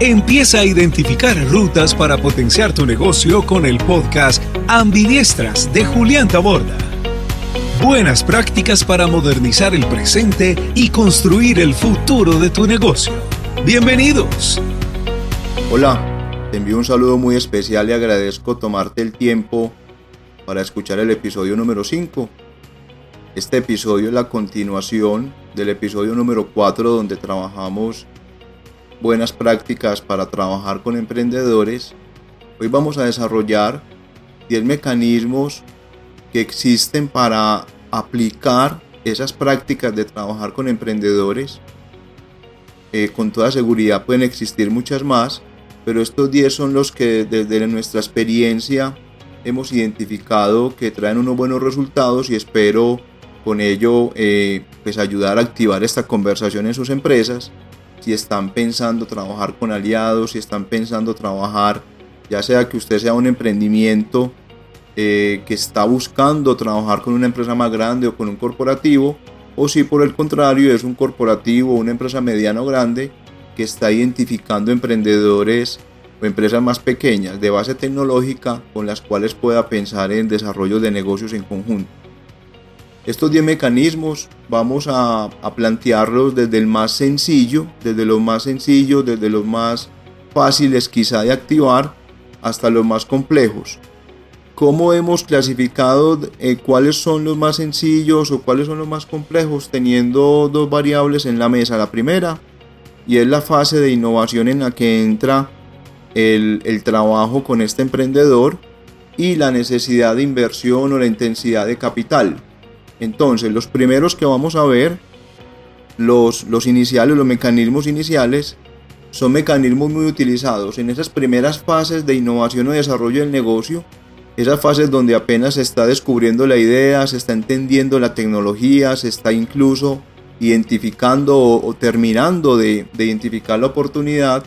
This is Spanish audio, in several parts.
Empieza a identificar rutas para potenciar tu negocio con el podcast Ambidiestras de Julián Taborda. Buenas prácticas para modernizar el presente y construir el futuro de tu negocio. Bienvenidos. Hola, te envío un saludo muy especial y agradezco tomarte el tiempo para escuchar el episodio número 5. Este episodio es la continuación del episodio número 4 donde trabajamos buenas prácticas para trabajar con emprendedores, hoy vamos a desarrollar 10 mecanismos que existen para aplicar esas prácticas de trabajar con emprendedores. Eh, con toda seguridad pueden existir muchas más, pero estos 10 son los que desde nuestra experiencia hemos identificado que traen unos buenos resultados y espero con ello eh, pues ayudar a activar esta conversación en sus empresas si están pensando trabajar con aliados, si están pensando trabajar, ya sea que usted sea un emprendimiento eh, que está buscando trabajar con una empresa más grande o con un corporativo, o si por el contrario es un corporativo o una empresa mediana o grande que está identificando emprendedores o empresas más pequeñas de base tecnológica con las cuales pueda pensar en desarrollo de negocios en conjunto. Estos 10 mecanismos vamos a, plantearlos desde el más sencillo, desde los más sencillos, desde los más fáciles quizá de activar hasta los más complejos. ¿Cómo hemos clasificado eh, cuáles son los más sencillos o cuáles son los más complejos teniendo dos variables en la mesa? La primera, y es la fase de innovación en la que entra el, el trabajo con este emprendedor y la necesidad de inversión o la intensidad de capital. Entonces, los primeros que vamos a ver, los, los iniciales, los mecanismos iniciales, son mecanismos muy utilizados en esas primeras fases de innovación o desarrollo del negocio, esas fases donde apenas se está descubriendo la idea, se está entendiendo la tecnología, se está incluso identificando o, terminando de, identificar la oportunidad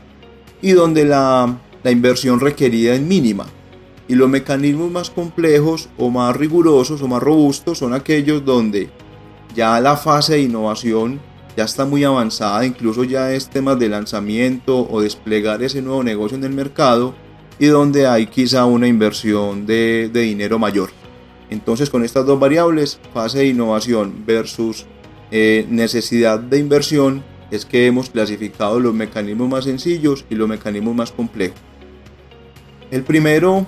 y donde la, la inversión requerida es mínima. Y los mecanismos más complejos o más rigurosos o más robustos son aquellos donde ya la fase de innovación ya está muy avanzada, incluso ya es temas de lanzamiento o desplegar ese nuevo negocio en el mercado y donde hay quizá una inversión de, dinero mayor. Entonces con estas dos variables, fase de innovación versus eh, necesidad de inversión, es que hemos clasificado los mecanismos más sencillos y los mecanismos más complejos. El primero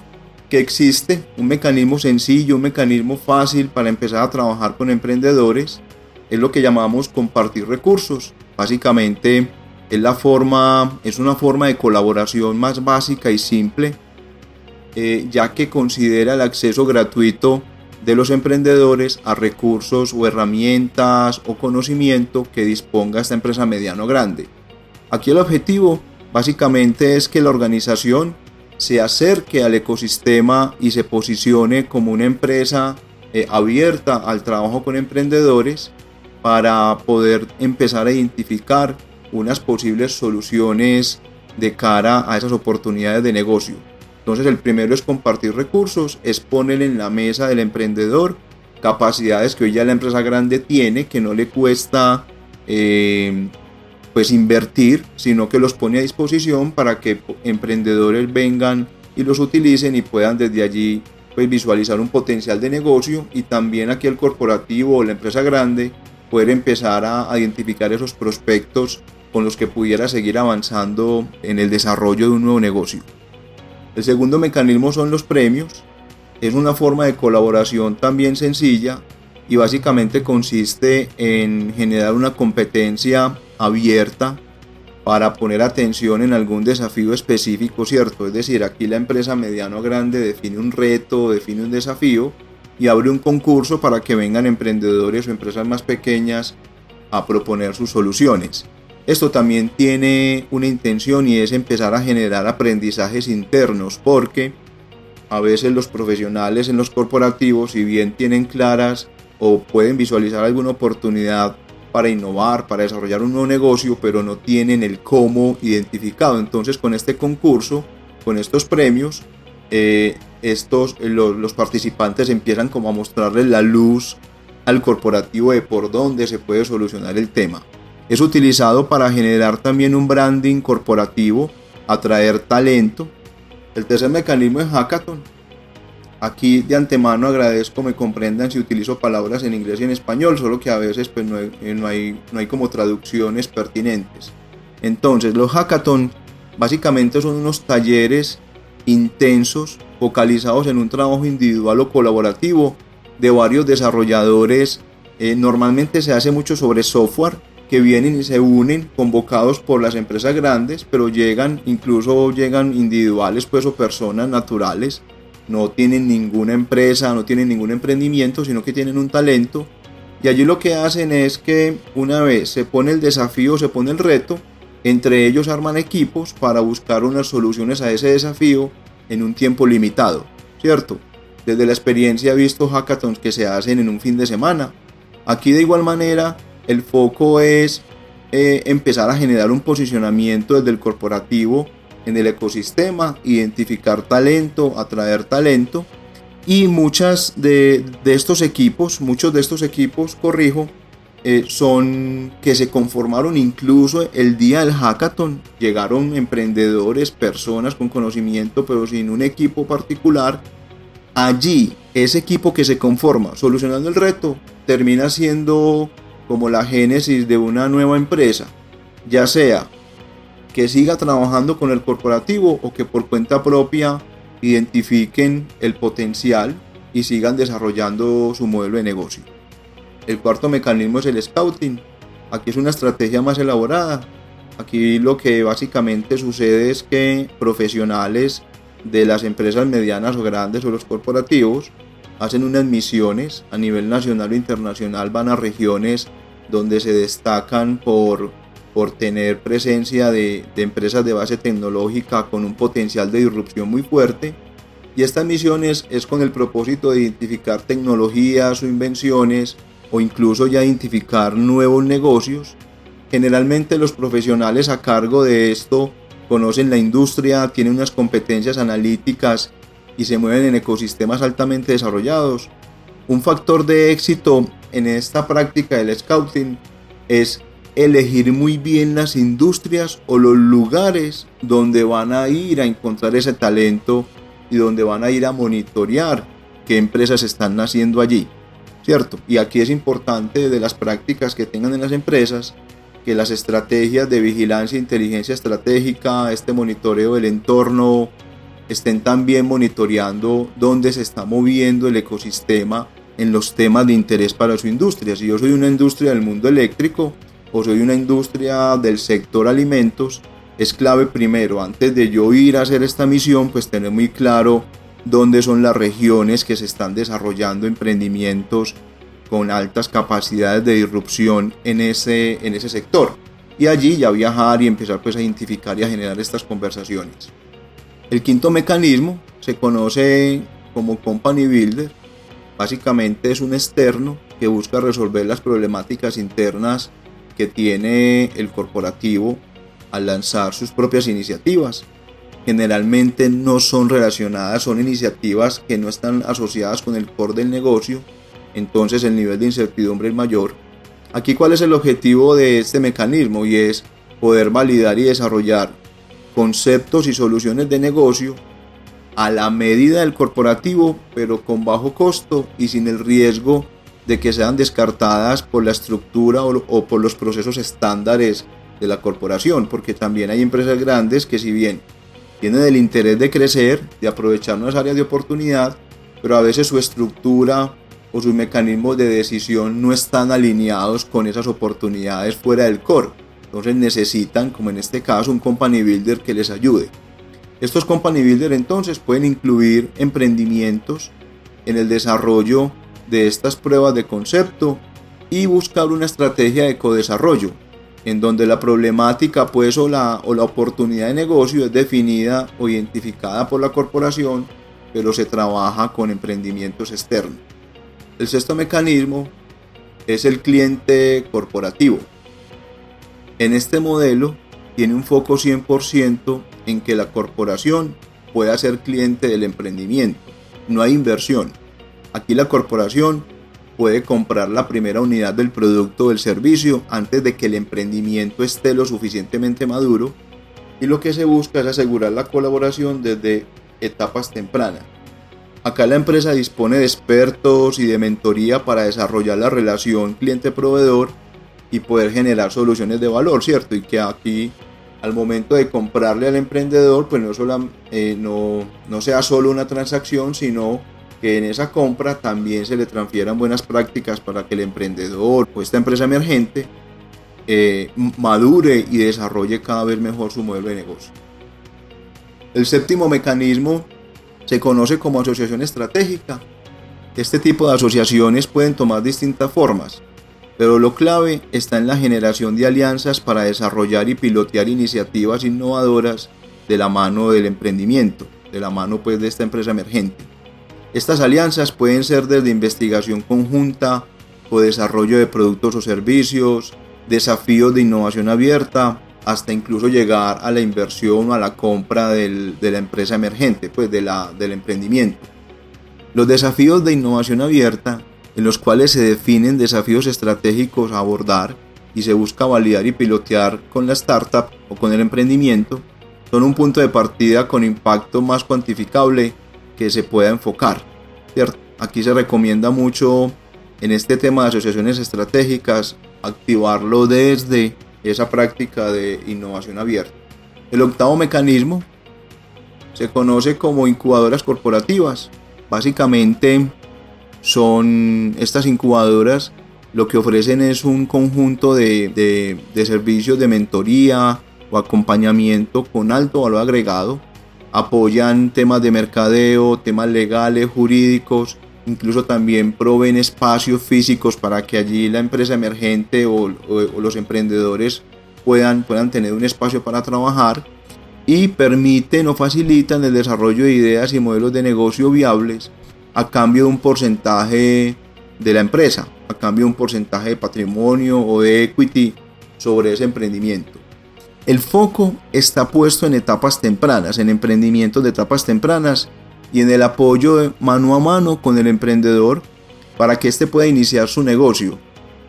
que existe un mecanismo sencillo, un mecanismo fácil para empezar a trabajar con emprendedores. Es lo que llamamos compartir recursos. Básicamente es la forma, es una forma de colaboración más básica y simple, eh, ya que considera el acceso gratuito de los emprendedores a recursos o herramientas o conocimiento que disponga esta empresa mediano grande. Aquí el objetivo básicamente es que la organización se acerque al ecosistema y se posicione como una empresa eh, abierta al trabajo con emprendedores para poder empezar a identificar unas posibles soluciones de cara a esas oportunidades de negocio. Entonces el primero es compartir recursos, es poner en la mesa del emprendedor capacidades que hoy ya la empresa grande tiene, que no le cuesta eh, pues invertir, sino que los pone a disposición para que emprendedores vengan y los utilicen y puedan desde allí pues visualizar un potencial de negocio y también aquí el corporativo o la empresa grande poder empezar a identificar esos prospectos con los que pudiera seguir avanzando en el desarrollo de un nuevo negocio. El segundo mecanismo son los premios. Es una forma de colaboración también sencilla y básicamente consiste en generar una competencia abierta para poner atención en algún desafío específico, ¿cierto? Es decir, aquí la empresa mediano grande define un reto, define un desafío y abre un concurso para que vengan emprendedores o empresas más pequeñas a proponer sus soluciones. Esto también tiene una intención y es empezar a generar aprendizajes internos porque a veces los profesionales en los corporativos, si bien tienen claras o pueden visualizar alguna oportunidad para innovar, para desarrollar un nuevo negocio, pero no tienen el cómo identificado. Entonces con este concurso, con estos premios, eh, estos, eh, los, participantes empiezan como a mostrarles la luz al corporativo de por dónde se puede solucionar el tema. Es utilizado para generar también un branding corporativo atraer talento. El tercer mecanismo es hackathon. Aquí de antemano agradezco me comprendan si utilizo palabras en inglés y en español, solo que a veces pues, no, hay, eh, no, hay, no hay como traducciones pertinentes. Entonces, los hackathon básicamente son unos talleres intensos focalizados en un trabajo individual o colaborativo de varios desarrolladores. Eh, normalmente se hace mucho sobre software que vienen y se unen convocados por las empresas grandes, pero llegan, incluso llegan individuales pues o personas naturales, no tienen ninguna empresa, no tienen ningún emprendimiento, sino que tienen un talento. Y allí lo que hacen es que una vez se pone el desafío, se pone el reto, entre ellos arman equipos para buscar unas soluciones a ese desafío en un tiempo limitado, ¿cierto? Desde la experiencia he visto hackathons que se hacen en un fin de semana. Aquí de igual manera el foco es eh, empezar a generar un posicionamiento desde el corporativo en el ecosistema, identificar talento, atraer talento y muchas de, estos equipos, muchos de estos equipos, corrijo, eh, son que se conformaron incluso el día del hackathon. Llegaron emprendedores, personas con conocimiento, pero sin un equipo particular. Allí, ese equipo que se conforma solucionando el reto termina siendo como la génesis de una nueva empresa, ya sea que siga trabajando con el corporativo o que por cuenta propia identifiquen el potencial y sigan desarrollando su modelo de negocio. El cuarto mecanismo es el scouting. Aquí es una estrategia más elaborada. Aquí lo que básicamente sucede es que profesionales de las empresas medianas o grandes o los corporativos hacen unas misiones a nivel nacional o internacional, van a regiones donde se destacan por, por tener presencia de, empresas de base tecnológica con un potencial de disrupción muy fuerte. Y estas misiones es con el propósito de identificar tecnologías o invenciones o incluso ya identificar nuevos negocios. Generalmente los profesionales a cargo de esto conocen la industria, tienen unas competencias analíticas y se mueven en ecosistemas altamente desarrollados. Un factor de éxito en esta práctica del scouting es elegir muy bien las industrias o los lugares donde van a ir a encontrar ese talento y donde van a ir a monitorear qué empresas están naciendo allí. ¿Cierto? Y aquí es importante de las prácticas que tengan en las empresas que las estrategias de vigilancia e inteligencia estratégica, este monitoreo del entorno, estén también monitoreando dónde se está moviendo el ecosistema en los temas de interés para su industria. Si yo soy una industria del mundo eléctrico soy una industria del sector alimentos, es clave primero, antes de yo ir a hacer esta misión, pues tener muy claro dónde son las regiones que se están desarrollando emprendimientos con altas capacidades de disrupción en ese, en ese sector. Y allí ya viajar y empezar pues a identificar y a generar estas conversaciones. El quinto mecanismo se conoce como Company Builder. Básicamente es un externo que busca resolver las problemáticas internas que tiene el corporativo al lanzar sus propias iniciativas. Generalmente no son relacionadas, son iniciativas que no están asociadas con el core del negocio, entonces el nivel de incertidumbre es mayor. Aquí cuál es el objetivo de este mecanismo y es poder validar y desarrollar conceptos y soluciones de negocio a la medida del corporativo, pero con bajo costo y sin el riesgo de que sean descartadas por la estructura o, por los procesos estándares de la corporación, porque también hay empresas grandes que si bien tienen el interés de crecer, de aprovechar nuevas áreas de oportunidad, pero a veces su estructura o sus mecanismos de decisión no están alineados con esas oportunidades fuera del core entonces necesitan, como en este caso, un company builder que les ayude. Estos company builder entonces pueden incluir emprendimientos en el desarrollo de estas pruebas de concepto y buscar una estrategia de codesarrollo en donde la problemática pues o la, o la oportunidad de negocio es definida o identificada por la corporación pero se trabaja con emprendimientos externos. El sexto mecanismo es el cliente corporativo. En este modelo tiene un foco 100% en que la corporación pueda ser cliente del emprendimiento. No hay inversión. Aquí la corporación puede comprar la primera unidad del producto o del servicio antes de que el emprendimiento esté lo suficientemente maduro y lo que se busca es asegurar la colaboración desde etapas tempranas. Acá la empresa dispone de expertos y de mentoría para desarrollar la relación cliente-proveedor y poder generar soluciones de valor, ¿cierto? Y que aquí al momento de comprarle al emprendedor, pues no, eh, sea solo una transacción, sino que en esa compra también se le transfieran buenas prácticas para que el emprendedor o esta empresa emergente eh, madure y desarrolle cada vez mejor su modelo de negocio. El séptimo mecanismo se conoce como asociación estratégica. Este tipo de asociaciones pueden tomar distintas formas, pero lo clave está en la generación de alianzas para desarrollar y pilotear iniciativas innovadoras de la mano del emprendimiento, de la mano pues de esta empresa emergente. Estas alianzas pueden ser desde investigación conjunta o desarrollo de productos o servicios, desafíos de innovación abierta, hasta incluso llegar a la inversión o a la compra de la empresa emergente, pues de la, del emprendimiento. Los desafíos de innovación abierta, en los cuales se definen desafíos estratégicos a abordar y se busca validar y pilotear con la startup o con el emprendimiento, son un punto de partida con impacto más cuantificable que se pueda enfocar. Aquí se recomienda mucho en este tema de asociaciones estratégicas activarlo desde esa práctica de innovación abierta. El octavo mecanismo se conoce como incubadoras corporativas. Básicamente son estas incubadoras lo que ofrecen es un conjunto de, de servicios de mentoría o acompañamiento con alto valor agregado. Apoyan temas de mercadeo, temas legales, jurídicos, incluso también proveen espacios físicos para que allí la empresa emergente o, los emprendedores puedan, puedan tener un espacio para trabajar y permiten o facilitan el desarrollo de ideas y modelos de negocio viables a cambio de un porcentaje de la empresa, a cambio de un porcentaje de patrimonio o de equity sobre ese emprendimiento. El foco está puesto en etapas tempranas, en emprendimientos de etapas tempranas y en el apoyo mano a mano con el emprendedor para que éste pueda iniciar su negocio.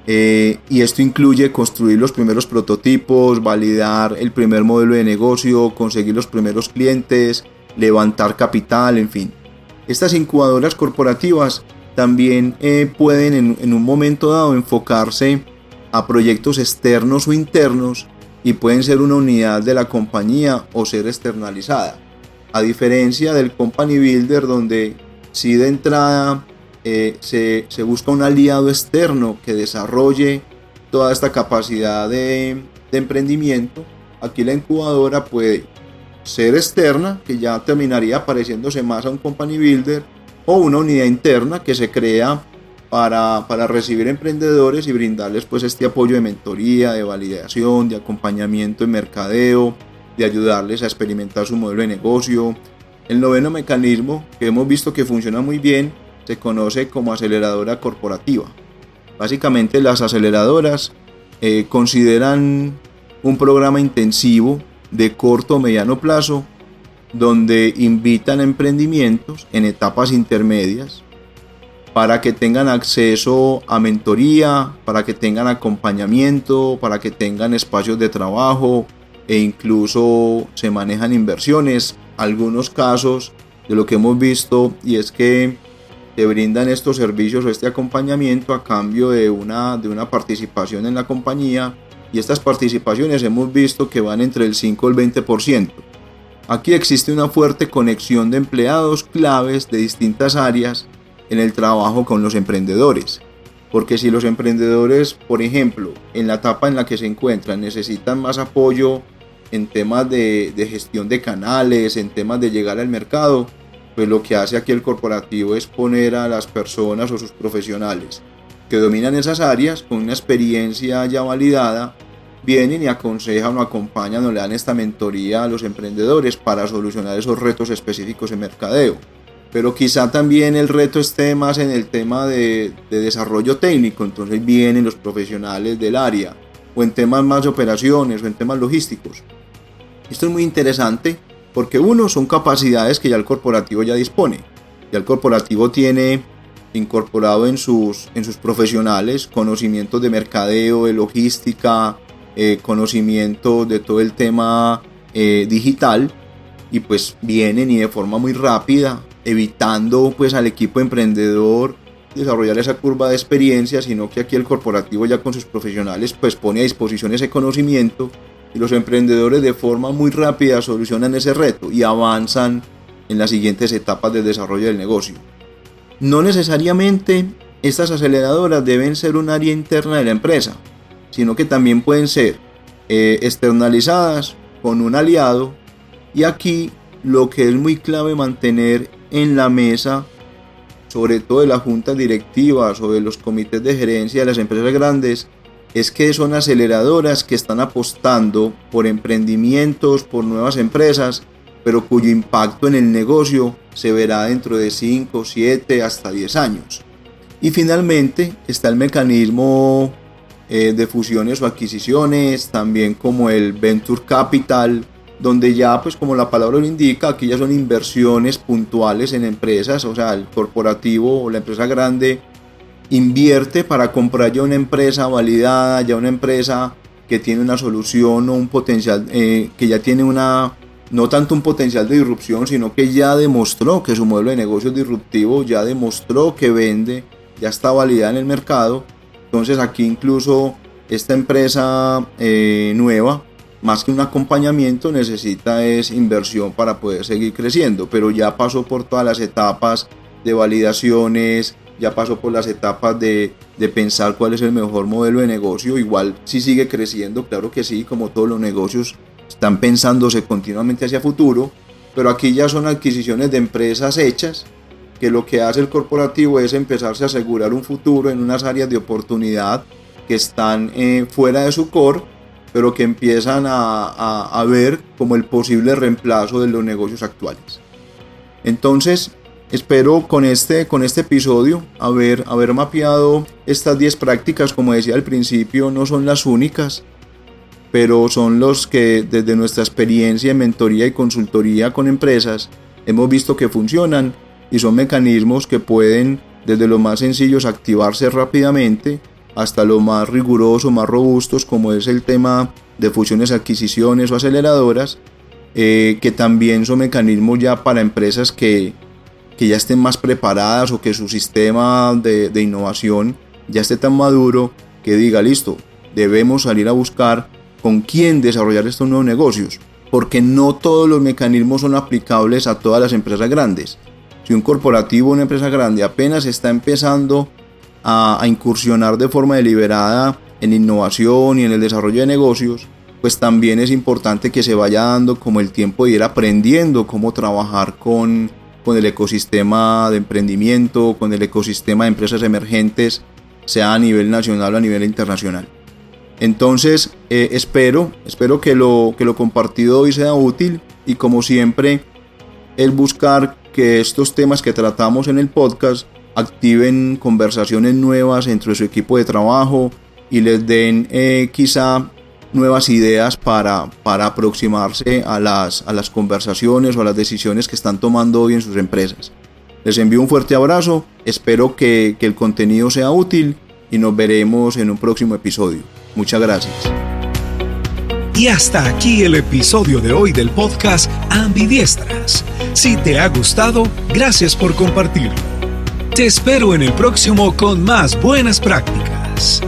Eh, y esto incluye construir los primeros prototipos, validar el primer modelo de negocio, conseguir los primeros clientes, levantar capital, en fin. Estas incubadoras corporativas también eh, pueden en, en un momento dado enfocarse a proyectos externos o internos y pueden ser una unidad de la compañía o ser externalizada. A diferencia del Company Builder, donde si de entrada eh, se, busca un aliado externo que desarrolle toda esta capacidad de, de emprendimiento, aquí la incubadora puede ser externa, que ya terminaría pareciéndose más a un Company Builder, o una unidad interna que se crea para, para, recibir emprendedores y brindarles pues este apoyo de mentoría, de validación, de acompañamiento en mercadeo, de ayudarles a experimentar su modelo de negocio. El noveno mecanismo, que hemos visto que funciona muy bien, se conoce como aceleradora corporativa. Básicamente las aceleradoras eh, consideran un programa intensivo de corto o mediano plazo donde invitan a emprendimientos en etapas intermedias para que tengan acceso a mentoría, para que tengan acompañamiento, para que tengan espacios de trabajo, e incluso se manejan inversiones. Algunos casos de lo que hemos visto y es que te brindan estos servicios o este acompañamiento a cambio de una, de una participación en la compañía y estas participaciones hemos visto que van entre el 5 y el 20%. Aquí existe una fuerte conexión de empleados claves de distintas áreas en el trabajo con los emprendedores. Porque si los emprendedores, por ejemplo, en la etapa en la que se encuentran necesitan más apoyo en temas de, gestión de canales, en temas de llegar al mercado, pues lo que hace aquí el corporativo es poner a las personas o sus profesionales que dominan esas áreas con una experiencia ya validada, vienen y aconsejan o acompañan o le dan esta mentoría a los emprendedores para solucionar esos retos específicos en mercadeo. Pero quizá también el reto esté más en el tema de, de desarrollo técnico, entonces vienen los profesionales del área, o en temas más de operaciones, o en temas logísticos. Esto es muy interesante porque uno son capacidades que ya el corporativo ya dispone. Ya el corporativo tiene incorporado en sus, en sus profesionales conocimientos de mercadeo, de logística, eh, conocimiento de todo el tema eh, digital y pues vienen y de forma muy rápida, evitando pues al equipo emprendedor desarrollar esa curva de experiencia, sino que aquí el corporativo ya con sus profesionales pues pone a disposición ese conocimiento y los emprendedores de forma muy rápida solucionan ese reto y avanzan en las siguientes etapas del desarrollo del negocio. No necesariamente estas aceleradoras deben ser un área interna de la empresa, sino que también pueden ser eh, externalizadas con un aliado y aquí lo que es muy clave mantener en la mesa, sobre todo de las juntas directivas o de los comités de gerencia de las empresas grandes, es que son aceleradoras que están apostando por emprendimientos, por nuevas empresas, pero cuyo impacto en el negocio se verá dentro de 5, 7, hasta 10 años. Y finalmente está el mecanismo eh, de fusiones o adquisiciones, también como el Venture Capital, donde ya pues como la palabra lo indica, aquí ya son inversiones puntuales en empresas, o sea, el corporativo o la empresa grande invierte para comprar ya una empresa validada, ya una empresa que tiene una solución o un potencial, eh, que ya tiene una, no tanto un potencial de disrupción, sino que ya demostró que su modelo de negocio es disruptivo, ya demostró que vende, ya está validada en el mercado. Entonces aquí incluso esta empresa eh, nueva más que un acompañamiento necesita es inversión para poder seguir creciendo, pero ya pasó por todas las etapas de validaciones, ya pasó por las etapas de, de, pensar cuál es el mejor modelo de negocio, igual si sigue creciendo, claro que sí, como todos los negocios están pensándose continuamente hacia futuro, pero aquí ya son adquisiciones de empresas hechas, que lo que hace el corporativo es empezarse a asegurar un futuro en unas áreas de oportunidad que están eh, fuera de su core pero que empiezan a, ver como el posible reemplazo de los negocios actuales. Entonces, espero con este, con este episodio haber, haber mapeado estas 10 prácticas, como decía al principio, no son las únicas, pero son los que desde nuestra experiencia en mentoría y consultoría con empresas hemos visto que funcionan y son mecanismos que pueden desde lo más sencillos activarse rápidamente hasta lo más riguroso, más robustos, como es el tema de fusiones, adquisiciones o aceleradoras, eh, que también son mecanismos ya para empresas que, que, ya estén más preparadas o que su sistema de, innovación ya esté tan maduro que diga, listo, debemos salir a buscar con quién desarrollar estos nuevos negocios, porque no todos los mecanismos son aplicables a todas las empresas grandes. Si un corporativo una empresa grande apenas está empezando a, incursionar de forma deliberada en innovación y en el desarrollo de negocios, pues también es importante que se vaya dando como el tiempo de ir aprendiendo cómo trabajar con, con el ecosistema de emprendimiento, con el ecosistema de empresas emergentes, sea a nivel nacional o a nivel internacional. Entonces, eh, espero, espero que lo, que lo compartido hoy sea útil y como siempre, el buscar que estos temas que tratamos en el podcast activen conversaciones nuevas entre su equipo de trabajo y les den eh, quizá nuevas ideas para, para aproximarse a las, a las conversaciones o a las decisiones que están tomando hoy en sus empresas. Les envío un fuerte abrazo, espero que, que el contenido sea útil y nos veremos en un próximo episodio. Muchas gracias. Y hasta aquí el episodio de hoy del podcast Ambidiestras. Si te ha gustado, gracias por compartirlo. Te espero en el próximo con más buenas prácticas.